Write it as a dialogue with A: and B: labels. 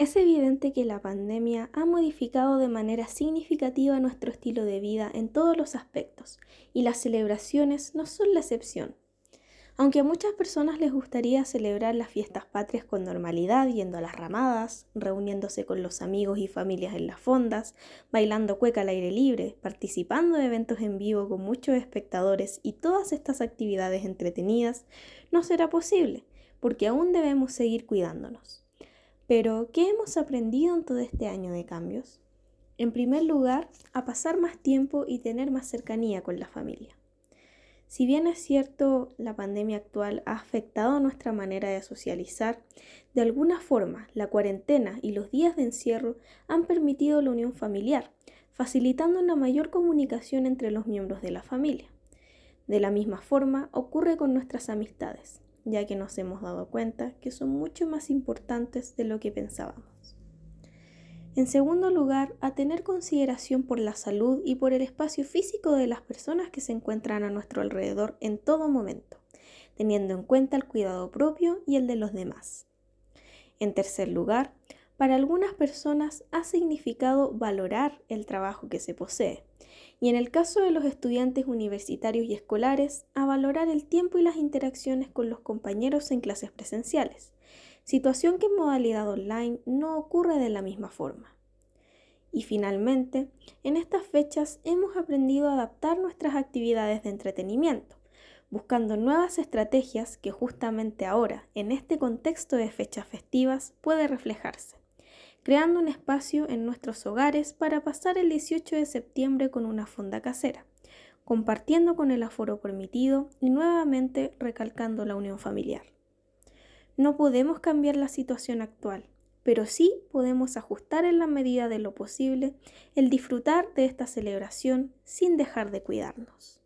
A: Es evidente que la pandemia ha modificado de manera significativa nuestro estilo de vida en todos los aspectos, y las celebraciones no son la excepción. Aunque a muchas personas les gustaría celebrar las fiestas patrias con normalidad, yendo a las ramadas, reuniéndose con los amigos y familias en las fondas, bailando cueca al aire libre, participando de eventos en vivo con muchos espectadores y todas estas actividades entretenidas, no será posible, porque aún debemos seguir cuidándonos. Pero, ¿qué hemos aprendido en todo este año de cambios? En primer lugar, a pasar más tiempo y tener más cercanía con la familia. Si bien es cierto, la pandemia actual ha afectado nuestra manera de socializar, de alguna forma la cuarentena y los días de encierro han permitido la unión familiar, facilitando una mayor comunicación entre los miembros de la familia. De la misma forma ocurre con nuestras amistades ya que nos hemos dado cuenta que son mucho más importantes de lo que pensábamos. En segundo lugar, a tener consideración por la salud y por el espacio físico de las personas que se encuentran a nuestro alrededor en todo momento, teniendo en cuenta el cuidado propio y el de los demás. En tercer lugar, para algunas personas ha significado valorar el trabajo que se posee, y en el caso de los estudiantes universitarios y escolares, a valorar el tiempo y las interacciones con los compañeros en clases presenciales, situación que en modalidad online no ocurre de la misma forma. Y finalmente, en estas fechas hemos aprendido a adaptar nuestras actividades de entretenimiento, buscando nuevas estrategias que justamente ahora, en este contexto de fechas festivas, puede reflejarse creando un espacio en nuestros hogares para pasar el 18 de septiembre con una fonda casera, compartiendo con el aforo permitido y nuevamente recalcando la unión familiar. No podemos cambiar la situación actual, pero sí podemos ajustar en la medida de lo posible el disfrutar de esta celebración sin dejar de cuidarnos.